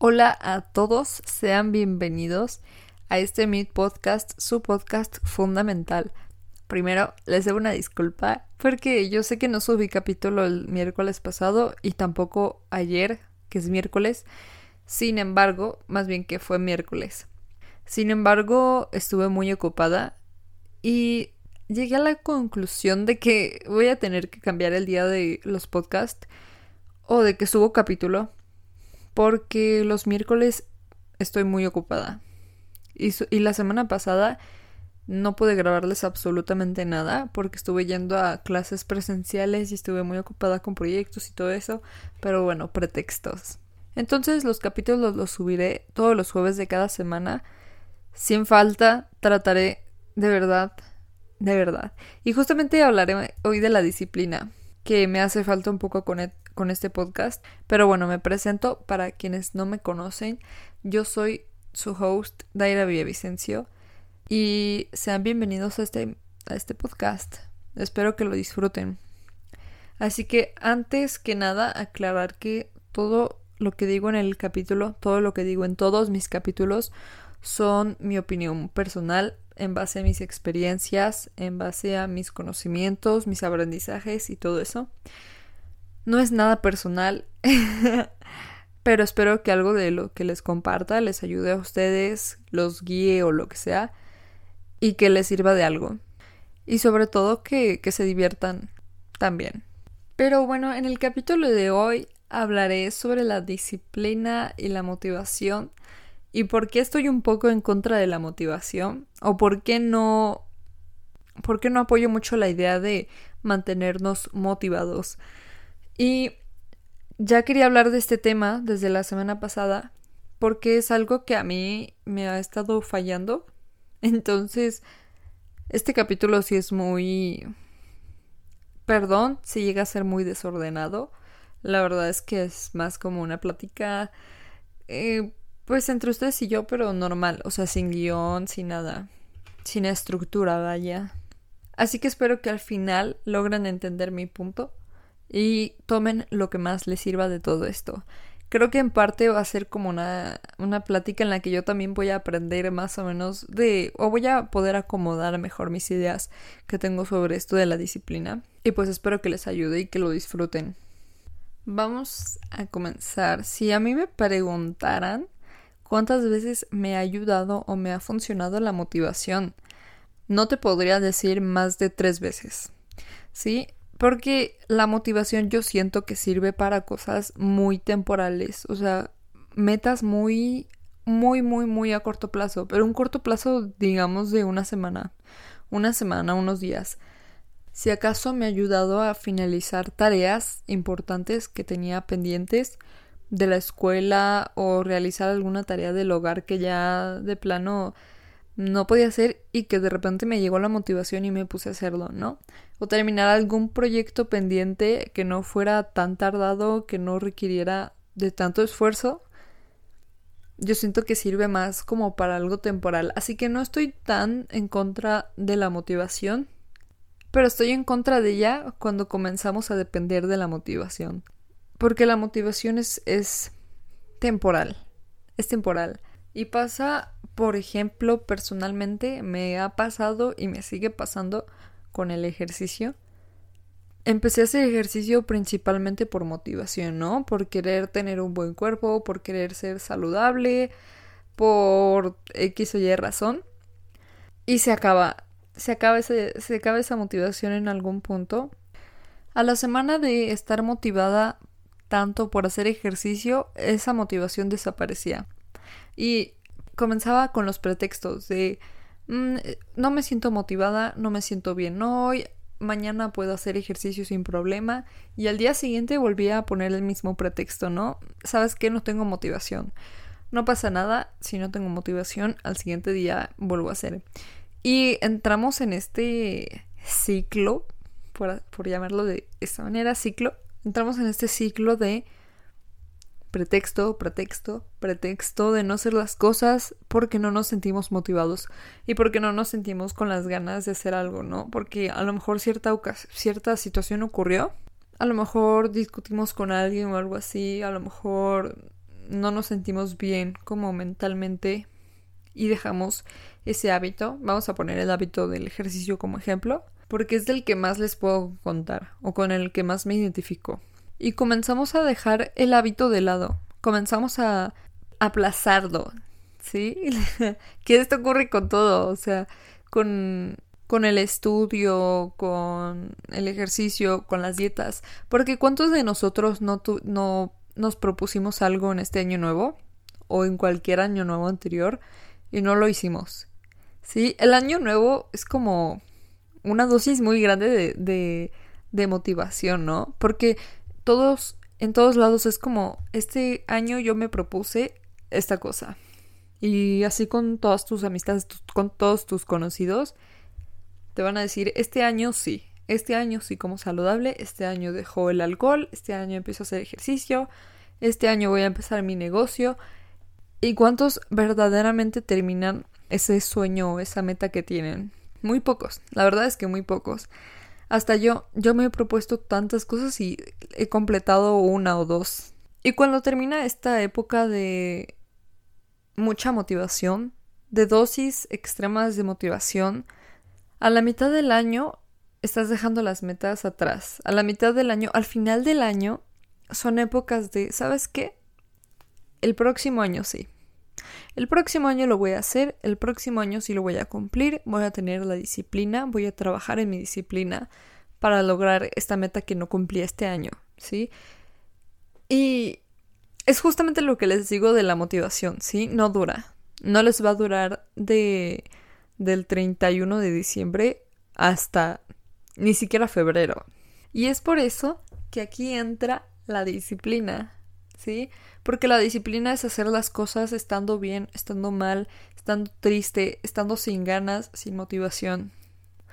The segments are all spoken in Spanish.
Hola a todos, sean bienvenidos a este Meet Podcast, su podcast fundamental. Primero, les debo una disculpa porque yo sé que no subí capítulo el miércoles pasado y tampoco ayer, que es miércoles. Sin embargo, más bien que fue miércoles. Sin embargo, estuve muy ocupada y llegué a la conclusión de que voy a tener que cambiar el día de los podcasts o de que subo capítulo porque los miércoles estoy muy ocupada. Y, y, la semana pasada no pude grabarles absolutamente nada porque estuve yendo a clases presenciales y estuve muy ocupada con proyectos y todo eso, pero bueno, pretextos. Entonces los capítulos los subiré todos los jueves de cada semana. Sin falta, trataré de verdad, de verdad. Y justamente hablaré hoy de la disciplina, que me hace falta un poco con, con este podcast. Pero bueno, me presento para quienes no me conocen. Yo soy su host, Daira Villavicencio. Y sean bienvenidos a este, a este podcast. Espero que lo disfruten. Así que antes que nada, aclarar que todo lo que digo en el capítulo, todo lo que digo en todos mis capítulos, son mi opinión personal en base a mis experiencias, en base a mis conocimientos, mis aprendizajes y todo eso. No es nada personal, pero espero que algo de lo que les comparta les ayude a ustedes, los guíe o lo que sea, y que les sirva de algo. Y sobre todo que, que se diviertan también. Pero bueno, en el capítulo de hoy hablaré sobre la disciplina y la motivación y por qué estoy un poco en contra de la motivación o por qué no por qué no apoyo mucho la idea de mantenernos motivados. Y ya quería hablar de este tema desde la semana pasada porque es algo que a mí me ha estado fallando. Entonces, este capítulo sí es muy... Perdón si llega a ser muy desordenado. La verdad es que es más como una plática... Eh, pues entre ustedes y yo, pero normal. O sea, sin guion, sin nada. Sin estructura, vaya. Así que espero que al final logren entender mi punto y tomen lo que más les sirva de todo esto. Creo que en parte va a ser como una, una plática en la que yo también voy a aprender más o menos de, o voy a poder acomodar mejor mis ideas que tengo sobre esto de la disciplina. Y pues espero que les ayude y que lo disfruten. Vamos a comenzar. Si a mí me preguntaran cuántas veces me ha ayudado o me ha funcionado la motivación, no te podría decir más de tres veces. ¿Sí? Porque la motivación yo siento que sirve para cosas muy temporales, o sea, metas muy, muy, muy, muy a corto plazo, pero un corto plazo, digamos, de una semana, una semana, unos días. Si acaso me ha ayudado a finalizar tareas importantes que tenía pendientes de la escuela o realizar alguna tarea del hogar que ya de plano no podía hacer y que de repente me llegó la motivación y me puse a hacerlo, ¿no? O terminar algún proyecto pendiente que no fuera tan tardado, que no requiriera de tanto esfuerzo. Yo siento que sirve más como para algo temporal, así que no estoy tan en contra de la motivación, pero estoy en contra de ella cuando comenzamos a depender de la motivación. Porque la motivación es, es temporal, es temporal. Y pasa por ejemplo, personalmente me ha pasado y me sigue pasando con el ejercicio. Empecé a hacer ejercicio principalmente por motivación, ¿no? Por querer tener un buen cuerpo, por querer ser saludable, por X o Y razón. Y se acaba, se acaba, se acaba esa motivación en algún punto. A la semana de estar motivada tanto por hacer ejercicio, esa motivación desaparecía. Y comenzaba con los pretextos de mm, no me siento motivada, no me siento bien hoy, mañana puedo hacer ejercicio sin problema y al día siguiente volvía a poner el mismo pretexto, ¿no? ¿Sabes qué? No tengo motivación. No pasa nada si no tengo motivación, al siguiente día vuelvo a hacer. Y entramos en este ciclo, por llamarlo de esta manera, ciclo, entramos en este ciclo de pretexto, pretexto, pretexto de no hacer las cosas porque no nos sentimos motivados y porque no nos sentimos con las ganas de hacer algo, ¿no? Porque a lo mejor cierta, cierta situación ocurrió, a lo mejor discutimos con alguien o algo así, a lo mejor no nos sentimos bien como mentalmente y dejamos ese hábito, vamos a poner el hábito del ejercicio como ejemplo, porque es del que más les puedo contar o con el que más me identifico. Y comenzamos a dejar el hábito de lado, comenzamos a aplazarlo, ¿sí? que esto ocurre con todo, o sea, con, con el estudio, con el ejercicio, con las dietas, porque ¿cuántos de nosotros no, no nos propusimos algo en este año nuevo o en cualquier año nuevo anterior y no lo hicimos? Sí, el año nuevo es como una dosis muy grande de, de, de motivación, ¿no? Porque todos, en todos lados es como, este año yo me propuse esta cosa. Y así con todas tus amistades, con todos tus conocidos, te van a decir, este año sí, este año sí como saludable, este año dejo el alcohol, este año empiezo a hacer ejercicio, este año voy a empezar mi negocio. ¿Y cuántos verdaderamente terminan ese sueño o esa meta que tienen? Muy pocos, la verdad es que muy pocos. Hasta yo, yo me he propuesto tantas cosas y he completado una o dos. Y cuando termina esta época de mucha motivación, de dosis extremas de motivación, a la mitad del año estás dejando las metas atrás. A la mitad del año, al final del año, son épocas de, ¿sabes qué? El próximo año sí. El próximo año lo voy a hacer, el próximo año sí lo voy a cumplir, voy a tener la disciplina, voy a trabajar en mi disciplina para lograr esta meta que no cumplí este año, ¿sí? Y es justamente lo que les digo de la motivación, ¿sí? No dura. No les va a durar de del 31 de diciembre hasta ni siquiera febrero. Y es por eso que aquí entra la disciplina, ¿sí? Porque la disciplina es hacer las cosas estando bien, estando mal, estando triste, estando sin ganas, sin motivación.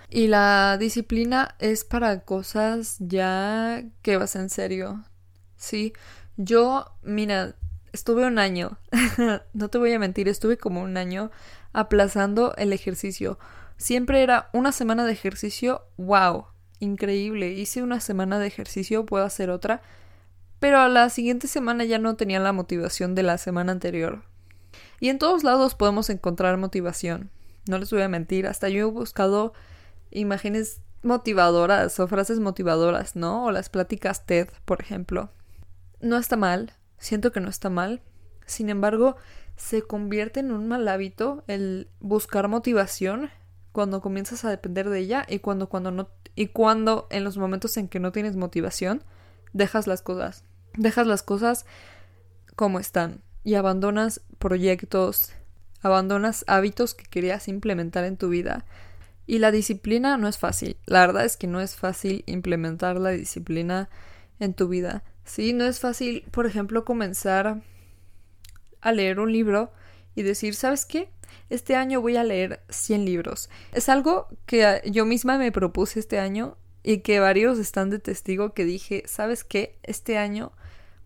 Y la disciplina es para cosas ya que vas en serio, ¿sí? Yo, mira, estuve un año, no te voy a mentir, estuve como un año aplazando el ejercicio. Siempre era una semana de ejercicio, wow, increíble. Hice una semana de ejercicio, puedo hacer otra. Pero a la siguiente semana ya no tenía la motivación de la semana anterior. Y en todos lados podemos encontrar motivación. No les voy a mentir, hasta yo he buscado imágenes motivadoras o frases motivadoras, ¿no? O las pláticas TED, por ejemplo. No está mal, siento que no está mal. Sin embargo, se convierte en un mal hábito el buscar motivación cuando comienzas a depender de ella y cuando cuando no y cuando en los momentos en que no tienes motivación dejas las cosas dejas las cosas como están y abandonas proyectos abandonas hábitos que querías implementar en tu vida y la disciplina no es fácil la verdad es que no es fácil implementar la disciplina en tu vida sí no es fácil por ejemplo comenzar a leer un libro y decir, ¿sabes qué? Este año voy a leer 100 libros. Es algo que yo misma me propuse este año y que varios están de testigo que dije, ¿sabes qué? Este año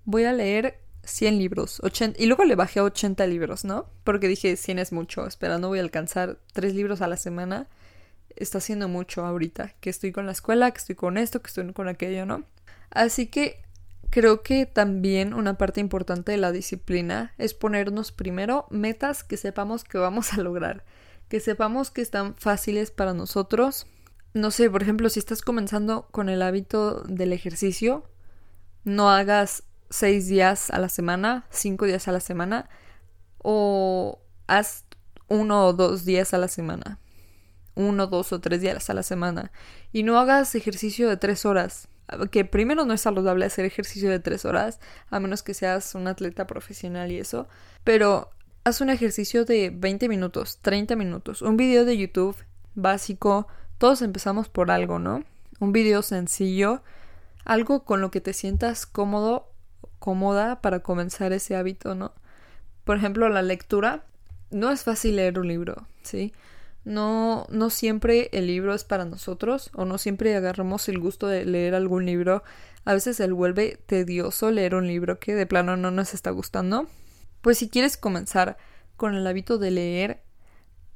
voy a leer 100 libros. 80, y luego le bajé a 80 libros, ¿no? Porque dije, 100 es mucho. Espera, no voy a alcanzar 3 libros a la semana. Está siendo mucho ahorita. Que estoy con la escuela, que estoy con esto, que estoy con aquello, ¿no? Así que Creo que también una parte importante de la disciplina es ponernos primero metas que sepamos que vamos a lograr, que sepamos que están fáciles para nosotros. No sé, por ejemplo, si estás comenzando con el hábito del ejercicio, no hagas seis días a la semana, cinco días a la semana, o haz uno o dos días a la semana, uno, dos o tres días a la semana, y no hagas ejercicio de tres horas. Que primero no es saludable hacer ejercicio de tres horas, a menos que seas un atleta profesional y eso, pero haz un ejercicio de 20 minutos, 30 minutos, un video de YouTube básico, todos empezamos por algo, ¿no? Un video sencillo, algo con lo que te sientas cómodo, cómoda para comenzar ese hábito, ¿no? Por ejemplo, la lectura. No es fácil leer un libro, ¿sí? No, no siempre el libro es para nosotros o no siempre agarramos el gusto de leer algún libro. A veces se vuelve tedioso leer un libro que de plano no nos está gustando. Pues si quieres comenzar con el hábito de leer,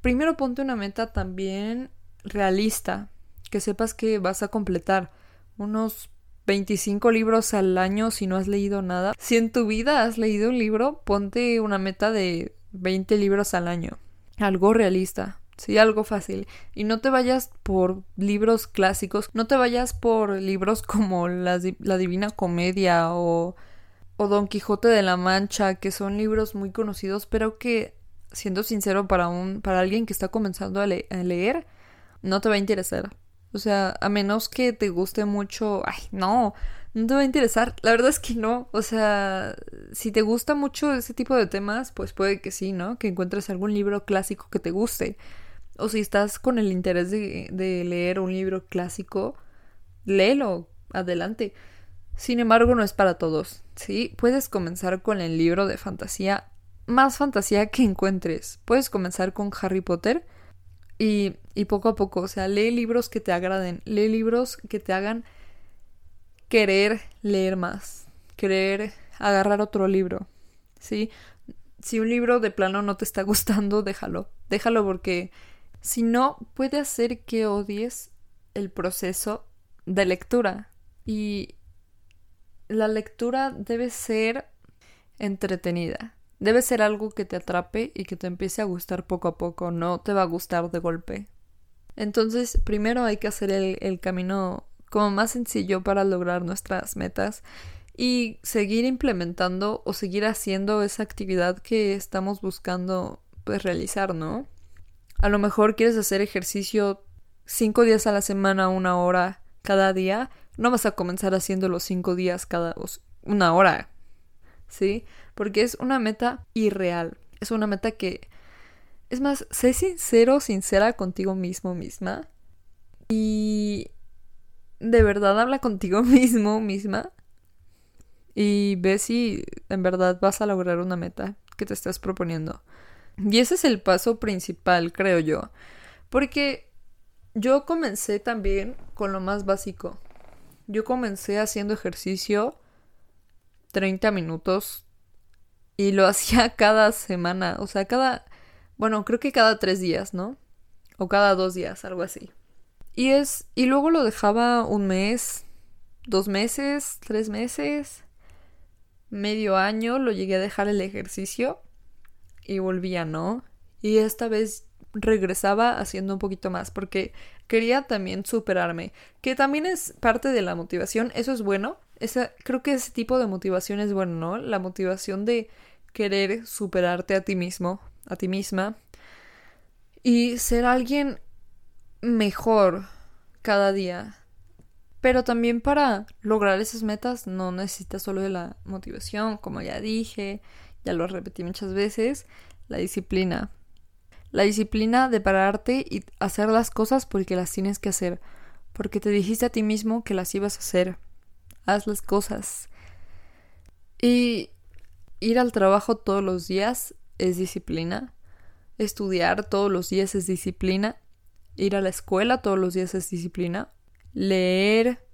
primero ponte una meta también realista, que sepas que vas a completar unos 25 libros al año si no has leído nada. Si en tu vida has leído un libro, ponte una meta de 20 libros al año. Algo realista. Sí, algo fácil. Y no te vayas por libros clásicos, no te vayas por libros como La, la Divina Comedia o, o Don Quijote de la Mancha, que son libros muy conocidos, pero que, siendo sincero, para, un, para alguien que está comenzando a, a leer, no te va a interesar. O sea, a menos que te guste mucho, ay, no, no te va a interesar. La verdad es que no. O sea, si te gusta mucho ese tipo de temas, pues puede que sí, ¿no? Que encuentres algún libro clásico que te guste. O si estás con el interés de, de leer un libro clásico, léelo, adelante. Sin embargo, no es para todos, ¿sí? Puedes comenzar con el libro de fantasía, más fantasía que encuentres. Puedes comenzar con Harry Potter y, y poco a poco, o sea, lee libros que te agraden, lee libros que te hagan querer leer más, querer agarrar otro libro, ¿sí? Si un libro de plano no te está gustando, déjalo, déjalo porque si no, puede hacer que odies el proceso de lectura. Y la lectura debe ser entretenida. Debe ser algo que te atrape y que te empiece a gustar poco a poco, no te va a gustar de golpe. Entonces, primero hay que hacer el, el camino como más sencillo para lograr nuestras metas y seguir implementando o seguir haciendo esa actividad que estamos buscando pues realizar, ¿no? A lo mejor quieres hacer ejercicio cinco días a la semana, una hora cada día. No vas a comenzar haciendo los cinco días cada una hora. ¿Sí? Porque es una meta irreal. Es una meta que. Es más, sé sincero, sincera contigo mismo, misma. Y. De verdad habla contigo mismo, misma. Y ve si en verdad vas a lograr una meta que te estás proponiendo. Y ese es el paso principal, creo yo. Porque yo comencé también con lo más básico. Yo comencé haciendo ejercicio 30 minutos y lo hacía cada semana, o sea, cada, bueno, creo que cada tres días, ¿no? O cada dos días, algo así. Y es, y luego lo dejaba un mes, dos meses, tres meses, medio año, lo llegué a dejar el ejercicio y volvía, ¿no? Y esta vez regresaba haciendo un poquito más porque quería también superarme, que también es parte de la motivación, eso es bueno, esa, creo que ese tipo de motivación es bueno, ¿no? La motivación de querer superarte a ti mismo, a ti misma y ser alguien mejor cada día. Pero también para lograr esas metas no necesitas solo de la motivación, como ya dije, ya lo repetí muchas veces, la disciplina. La disciplina de pararte y hacer las cosas porque las tienes que hacer, porque te dijiste a ti mismo que las ibas a hacer. Haz las cosas. Y ir al trabajo todos los días es disciplina. Estudiar todos los días es disciplina. Ir a la escuela todos los días es disciplina. Leer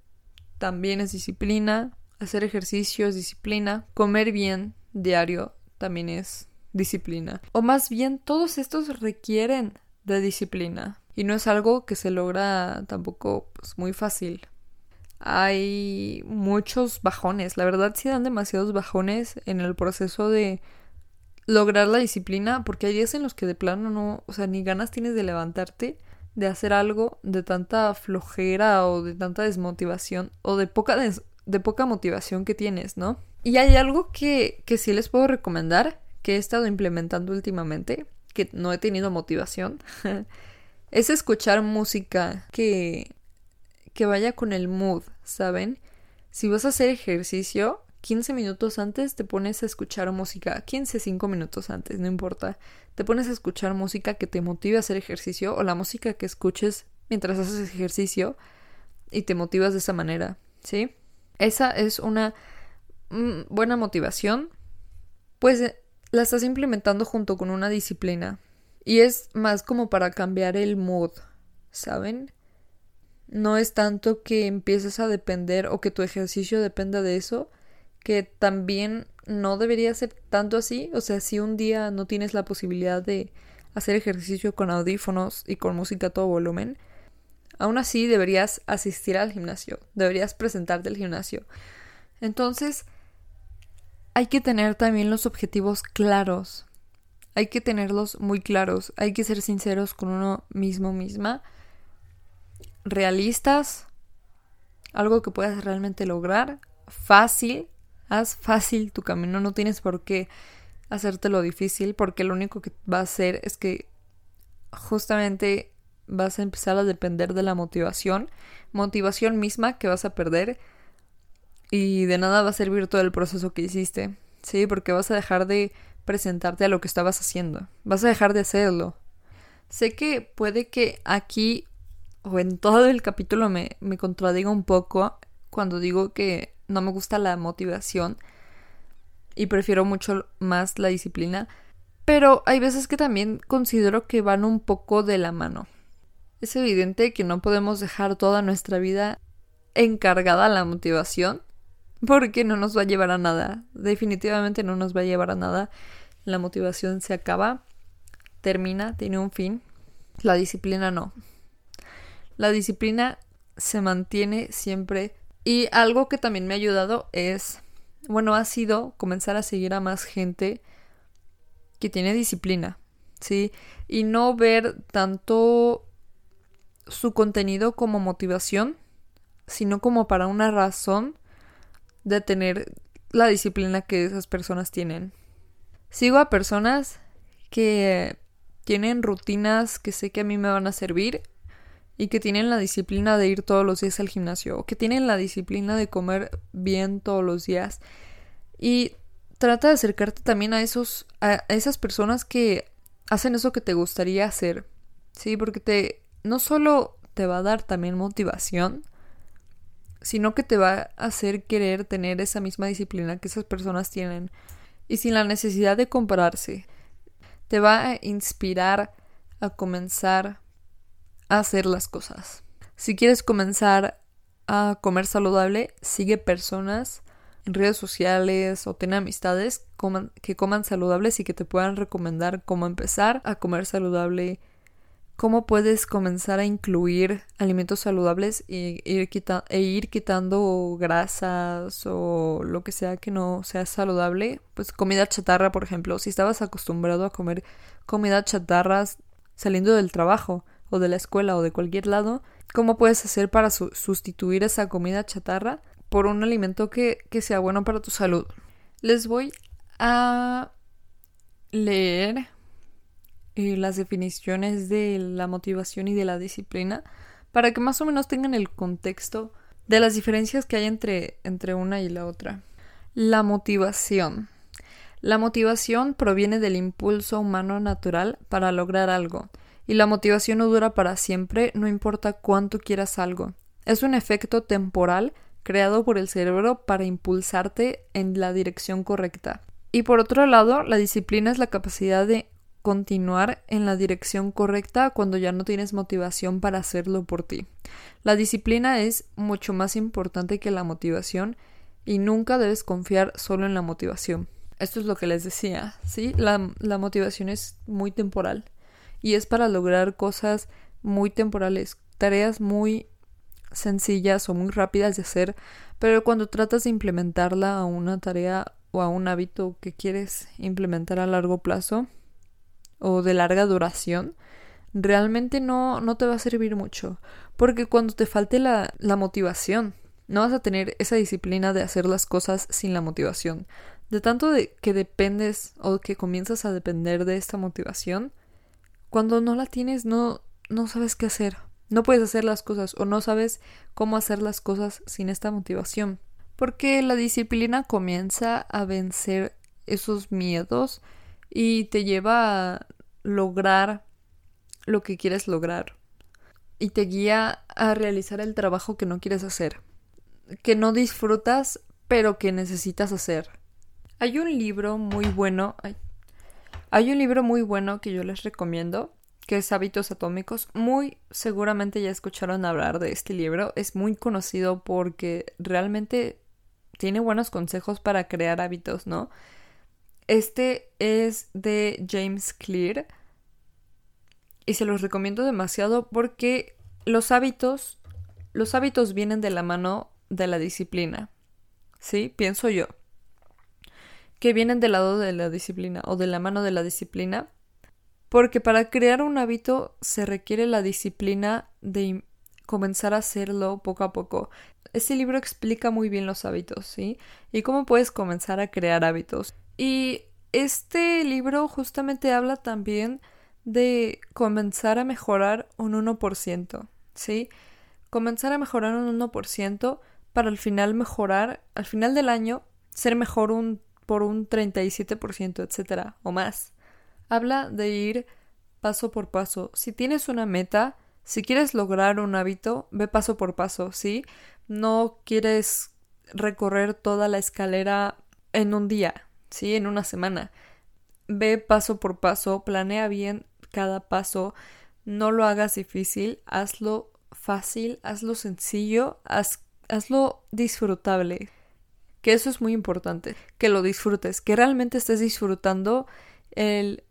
también es disciplina. Hacer ejercicio es disciplina. Comer bien diario también es disciplina. O más bien, todos estos requieren de disciplina. Y no es algo que se logra tampoco pues, muy fácil. Hay muchos bajones. La verdad sí dan demasiados bajones en el proceso de lograr la disciplina. Porque hay días en los que de plano no, o sea, ni ganas tienes de levantarte, de hacer algo, de tanta flojera o de tanta desmotivación o de poca, de poca motivación que tienes, ¿no? Y hay algo que, que sí les puedo recomendar, que he estado implementando últimamente, que no he tenido motivación, es escuchar música que, que vaya con el mood, ¿saben? Si vas a hacer ejercicio, 15 minutos antes te pones a escuchar música, 15, 5 minutos antes, no importa. Te pones a escuchar música que te motive a hacer ejercicio o la música que escuches mientras haces ejercicio y te motivas de esa manera, ¿sí? Esa es una Mm, buena motivación, pues eh, la estás implementando junto con una disciplina. Y es más como para cambiar el mood, ¿saben? No es tanto que empieces a depender o que tu ejercicio dependa de eso, que también no debería ser tanto así. O sea, si un día no tienes la posibilidad de hacer ejercicio con audífonos y con música a todo volumen, Aún así deberías asistir al gimnasio, deberías presentarte al gimnasio. Entonces, hay que tener también los objetivos claros. Hay que tenerlos muy claros. Hay que ser sinceros con uno mismo misma. Realistas. Algo que puedas realmente lograr. Fácil. Haz fácil tu camino. No tienes por qué hacértelo difícil porque lo único que va a hacer es que justamente vas a empezar a depender de la motivación. Motivación misma que vas a perder y de nada va a servir todo el proceso que hiciste, ¿sí? Porque vas a dejar de presentarte a lo que estabas haciendo, vas a dejar de hacerlo. Sé que puede que aquí o en todo el capítulo me, me contradiga un poco cuando digo que no me gusta la motivación y prefiero mucho más la disciplina, pero hay veces que también considero que van un poco de la mano. Es evidente que no podemos dejar toda nuestra vida encargada a la motivación porque no nos va a llevar a nada. Definitivamente no nos va a llevar a nada. La motivación se acaba, termina, tiene un fin. La disciplina no. La disciplina se mantiene siempre. Y algo que también me ha ayudado es, bueno, ha sido comenzar a seguir a más gente que tiene disciplina, ¿sí? Y no ver tanto su contenido como motivación, sino como para una razón de tener la disciplina que esas personas tienen. Sigo a personas que tienen rutinas que sé que a mí me van a servir y que tienen la disciplina de ir todos los días al gimnasio o que tienen la disciplina de comer bien todos los días y trata de acercarte también a esos a esas personas que hacen eso que te gustaría hacer sí porque te no solo te va a dar también motivación sino que te va a hacer querer tener esa misma disciplina que esas personas tienen y sin la necesidad de compararse. Te va a inspirar a comenzar hacer las cosas. Si quieres comenzar a comer saludable, sigue personas en redes sociales o ten amistades que coman saludables y que te puedan recomendar cómo empezar a comer saludable cómo puedes comenzar a incluir alimentos saludables e ir, e ir quitando grasas o lo que sea que no sea saludable. Pues comida chatarra, por ejemplo. Si estabas acostumbrado a comer comida chatarra saliendo del trabajo o de la escuela o de cualquier lado, ¿cómo puedes hacer para sustituir esa comida chatarra por un alimento que, que sea bueno para tu salud? Les voy a leer eh, las definiciones de la motivación y de la disciplina para que más o menos tengan el contexto de las diferencias que hay entre, entre una y la otra. La motivación. La motivación proviene del impulso humano natural para lograr algo, y la motivación no dura para siempre, no importa cuánto quieras algo. Es un efecto temporal creado por el cerebro para impulsarte en la dirección correcta. Y por otro lado, la disciplina es la capacidad de continuar en la dirección correcta cuando ya no tienes motivación para hacerlo por ti. La disciplina es mucho más importante que la motivación y nunca debes confiar solo en la motivación. Esto es lo que les decía, ¿sí? La, la motivación es muy temporal y es para lograr cosas muy temporales, tareas muy sencillas o muy rápidas de hacer, pero cuando tratas de implementarla a una tarea o a un hábito que quieres implementar a largo plazo, o de larga duración, realmente no, no te va a servir mucho. Porque cuando te falte la, la motivación, no vas a tener esa disciplina de hacer las cosas sin la motivación. De tanto de que dependes o que comienzas a depender de esta motivación, cuando no la tienes no, no sabes qué hacer. No puedes hacer las cosas o no sabes cómo hacer las cosas sin esta motivación. Porque la disciplina comienza a vencer esos miedos y te lleva a lograr lo que quieres lograr y te guía a realizar el trabajo que no quieres hacer, que no disfrutas pero que necesitas hacer. Hay un libro muy bueno, hay, un libro muy bueno que yo les recomiendo, que es Hábitos Atómicos. Muy seguramente ya escucharon hablar de este libro, es muy conocido porque realmente tiene buenos consejos para crear hábitos, ¿no? Este es de James Clear y se los recomiendo demasiado porque los hábitos, los hábitos vienen de la mano de la disciplina. ¿Sí? Pienso yo. Que vienen del lado de la disciplina o de la mano de la disciplina. Porque para crear un hábito se requiere la disciplina de comenzar a hacerlo poco a poco. Este libro explica muy bien los hábitos, ¿sí? Y cómo puedes comenzar a crear hábitos. Y este libro justamente habla también de comenzar a mejorar un 1%, ¿sí? Comenzar a mejorar un 1% para al final mejorar, al final del año, ser mejor un, por un 37%, etcétera, o más. Habla de ir paso por paso. Si tienes una meta, si quieres lograr un hábito, ve paso por paso, ¿sí? No quieres recorrer toda la escalera en un día, ¿sí? En una semana. Ve paso por paso, planea bien cada paso, no lo hagas difícil, hazlo fácil, hazlo sencillo, hazlo disfrutable. Que eso es muy importante, que lo disfrutes, que realmente estés disfrutando el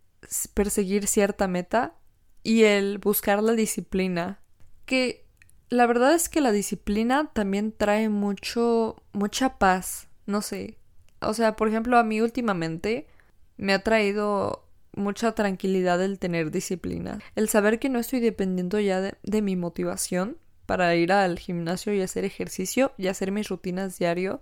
perseguir cierta meta y el buscar la disciplina. Que la verdad es que la disciplina también trae mucho, mucha paz, no sé. O sea, por ejemplo, a mí últimamente me ha traído mucha tranquilidad el tener disciplina. El saber que no estoy dependiendo ya de, mi motivación para ir al gimnasio y hacer ejercicio y hacer mis rutinas diario,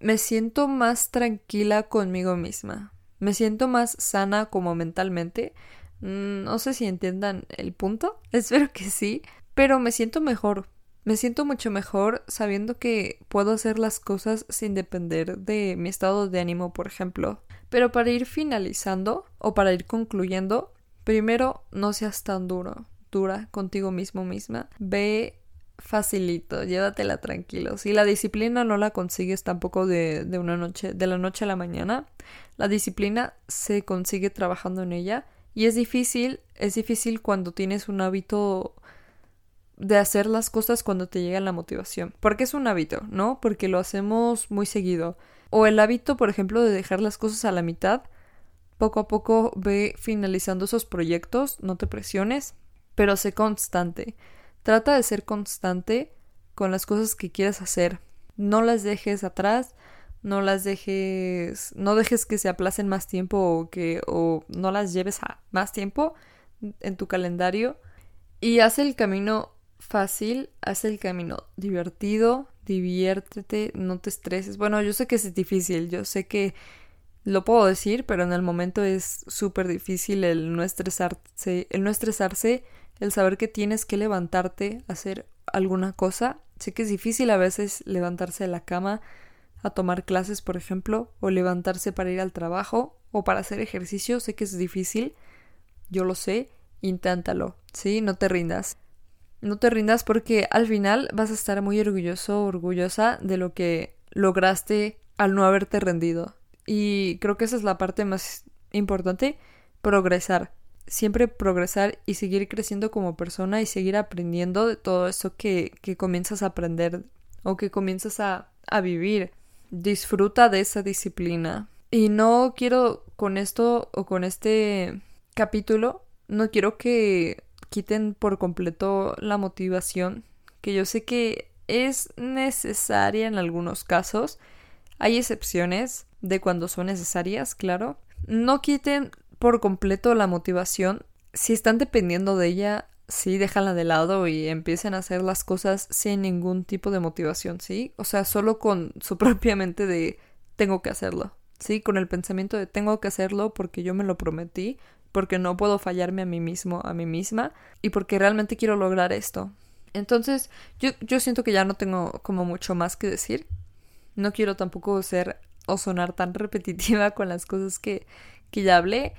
me siento más tranquila conmigo misma. Me siento más sana como mentalmente. Mm, no sé si entiendan el punto. Espero que sí. Pero me siento mejor. Me siento mucho mejor sabiendo que puedo hacer las cosas sin depender de mi estado de ánimo, por ejemplo. Pero para ir finalizando o para ir concluyendo, primero no seas tan duro, dura contigo mismo misma. Ve facilito, llévatela tranquilo. Si la disciplina no la consigues tampoco de, de una noche, de la noche a la mañana, la disciplina se consigue trabajando en ella. Y es difícil, es difícil cuando tienes un hábito de hacer las cosas cuando te llega la motivación. Porque es un hábito, ¿no? Porque lo hacemos muy seguido. O el hábito, por ejemplo, de dejar las cosas a la mitad. Poco a poco ve finalizando esos proyectos, no te presiones, pero sé constante. Trata de ser constante con las cosas que quieras hacer. No las dejes atrás, no las dejes, no dejes que se aplacen más tiempo o que o no las lleves a más tiempo en tu calendario y haz el camino fácil, haz el camino divertido, diviértete, no te estreses. Bueno, yo sé que es difícil, yo sé que lo puedo decir, pero en el momento es súper difícil el no estresarse, el no estresarse, el saber que tienes que levantarte hacer alguna cosa. Sé que es difícil a veces levantarse de la cama a tomar clases, por ejemplo, o levantarse para ir al trabajo o para hacer ejercicio. Sé que es difícil, yo lo sé, inténtalo, ¿sí? No te rindas. No te rindas porque al final vas a estar muy orgulloso orgullosa de lo que lograste al no haberte rendido. Y creo que esa es la parte más importante, progresar. Siempre progresar y seguir creciendo como persona y seguir aprendiendo de todo eso que, que comienzas a aprender o que comienzas a, a vivir. Disfruta de esa disciplina. Y no quiero con esto o con este capítulo, no quiero que quiten por completo la motivación, que yo sé que es necesaria en algunos casos. Hay excepciones de cuando son necesarias, claro. No quiten por completo la motivación. Si están dependiendo de ella, sí, déjala de lado y empiecen a hacer las cosas sin ningún tipo de motivación, ¿sí? O sea, solo con su propia mente de tengo que hacerlo, ¿sí? Con el pensamiento de tengo que hacerlo porque yo me lo prometí porque no puedo fallarme a mí mismo, a mí misma, y porque realmente quiero lograr esto. Entonces, yo, yo siento que ya no tengo como mucho más que decir. No quiero tampoco ser o sonar tan repetitiva con las cosas que, que ya hablé.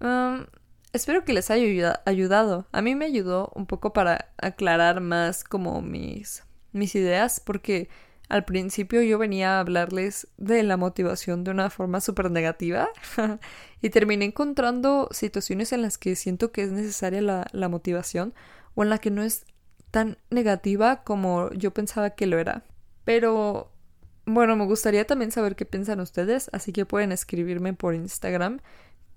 Um, espero que les haya ayudado. A mí me ayudó un poco para aclarar más como mis, mis ideas, porque al principio yo venía a hablarles de la motivación de una forma súper negativa y terminé encontrando situaciones en las que siento que es necesaria la, motivación o en la que no es tan negativa como yo pensaba que lo era. Pero bueno, me gustaría también saber qué piensan ustedes, así que pueden escribirme por Instagram.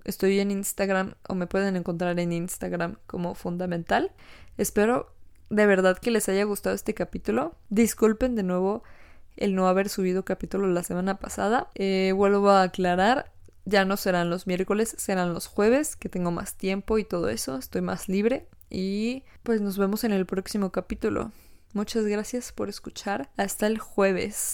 Estoy en Instagram o me pueden encontrar en Instagram como fundamental. Espero de verdad que les haya gustado este capítulo. Disculpen de nuevo el no haber subido capítulo la semana pasada. Eh, vuelvo a aclarar, ya no serán los miércoles, serán los jueves, que tengo más tiempo y todo eso, estoy más libre. Y pues nos vemos en el próximo capítulo. Muchas gracias por escuchar. Hasta el jueves.